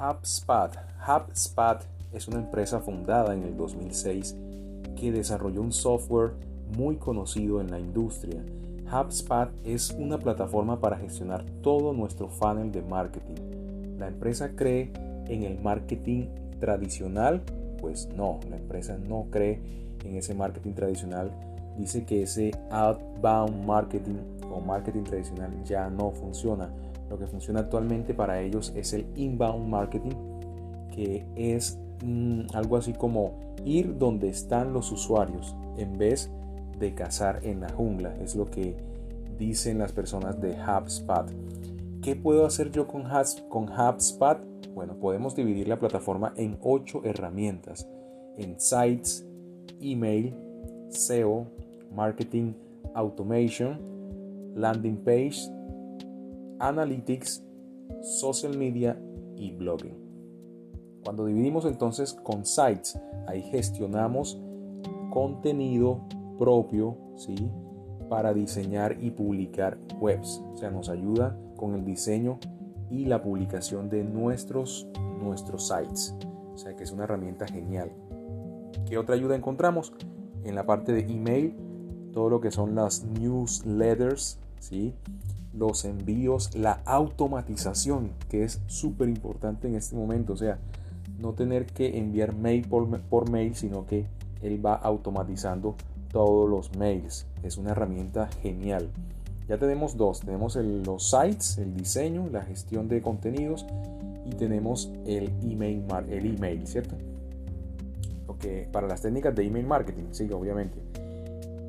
HubSpot. HubSpot es una empresa fundada en el 2006 que desarrolló un software muy conocido en la industria. HubSpot es una plataforma para gestionar todo nuestro funnel de marketing. La empresa cree en el marketing tradicional, pues no, la empresa no cree en ese marketing tradicional. Dice que ese outbound marketing o marketing tradicional ya no funciona. Lo que funciona actualmente para ellos es el inbound marketing, que es mm, algo así como ir donde están los usuarios en vez de cazar en la jungla. Es lo que dicen las personas de HubSpot. ¿Qué puedo hacer yo con, con HubSpot? Bueno, podemos dividir la plataforma en ocho herramientas. En sites, email, SEO, marketing, automation, landing page, analytics, social media y blogging. Cuando dividimos entonces con sites, ahí gestionamos contenido propio, ¿sí? Para diseñar y publicar webs. O sea, nos ayuda con el diseño y la publicación de nuestros, nuestros sites. O sea, que es una herramienta genial. ¿Qué otra ayuda encontramos? En la parte de email, todo lo que son las newsletters, ¿sí? Los envíos, la automatización, que es súper importante en este momento. O sea, no tener que enviar mail por, mail, sino que él va automatizando todos los mails. Es una herramienta genial. Ya tenemos dos. Tenemos los sites, el diseño, la gestión de contenidos y tenemos el email, el email, ¿cierto? para las técnicas de email marketing, sí, obviamente.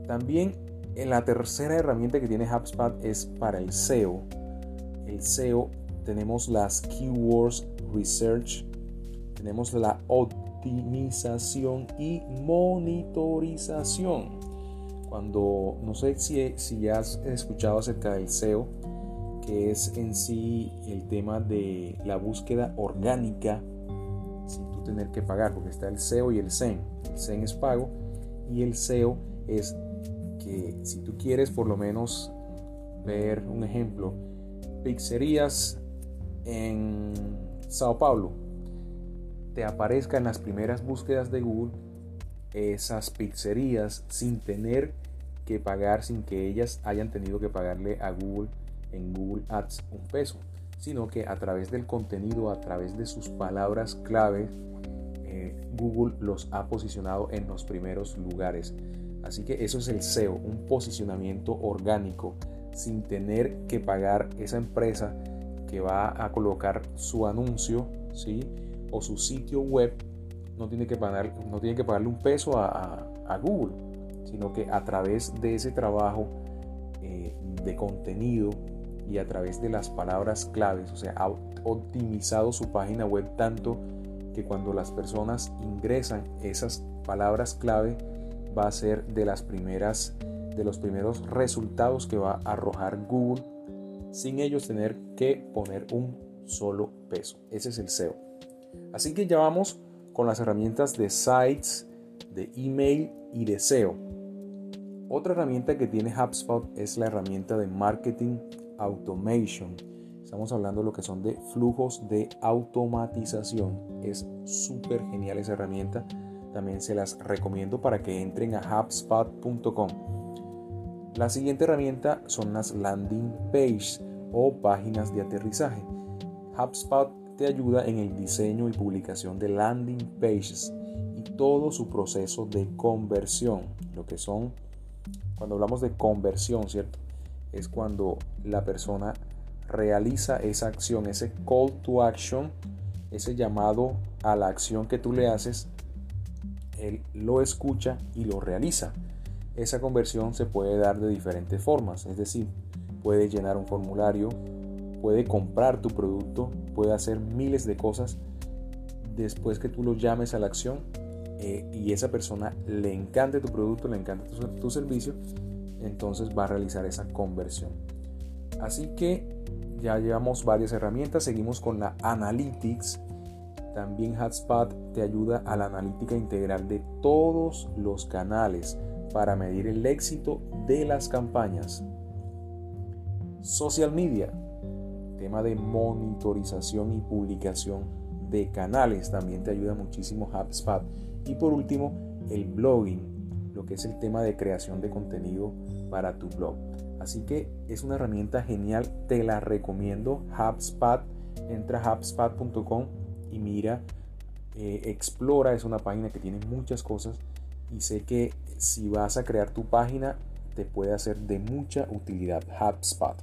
También la tercera herramienta que tiene HubSpot es para el SEO. El SEO tenemos las keywords research, tenemos la optimización y monitorización. Cuando no sé si, si ya has escuchado acerca del SEO, que es en sí el tema de la búsqueda orgánica sin tener que pagar, porque está el SEO y el SEM. El SEM es pago y el SEO es que si tú quieres por lo menos ver un ejemplo, pizzerías en Sao Paulo, te aparezca en las primeras búsquedas de Google esas pizzerías sin tener que pagar, sin que ellas hayan tenido que pagarle a Google en Google Ads un peso, sino que a través del contenido, a través de sus palabras clave, eh, Google los ha posicionado en los primeros lugares. Así que eso es el SEO, un posicionamiento orgánico sin tener que pagar esa empresa que va a colocar su anuncio, ¿sí? O su sitio web, no tiene que, no tiene que pagarle un peso a, Google, sino que a través de ese trabajo eh, de contenido y a través de las palabras claves, o sea, ha optimizado su página web tanto que cuando las personas ingresan esas palabras clave, va a ser de las primeras de los primeros resultados que va a arrojar Google sin ellos tener que poner un solo peso. Ese es el SEO. Así que ya vamos con las herramientas de sites, de email y de SEO. Otra herramienta que tiene HubSpot es la herramienta de marketing automation. Estamos hablando de lo que son de flujos de automatización. Es súper genial esa herramienta también se las recomiendo para que entren a hubspot.com. La siguiente herramienta son las landing pages o páginas de aterrizaje. HubSpot te ayuda en el diseño y publicación de landing pages y todo su proceso de conversión. Lo que son, cuando hablamos de conversión, ¿cierto? Es cuando la persona realiza esa acción, ese call to action, ese llamado a la acción que tú le haces él lo escucha y lo realiza. Esa conversión se puede dar de diferentes formas, es decir, puede llenar un formulario, puede comprar tu producto, puede hacer miles de cosas después que tú lo llames a la acción eh, y esa persona le encante tu producto, le encanta tu, tu servicio, entonces va a realizar esa conversión. Así que ya llevamos varias herramientas, seguimos con la Analytics también HubSpot te ayuda a la analítica integral de todos los canales para medir el éxito de las campañas. Social media, tema de monitorización y publicación de canales también te ayuda muchísimo HubSpot. Y por último, el blogging, lo que es el tema de creación de contenido para tu blog. Así que es una herramienta genial, te la recomiendo. HubSpot, entra a hubspot.com y mira, eh, explora, es una página que tiene muchas cosas y sé que si vas a crear tu página te puede hacer de mucha utilidad HubSpot.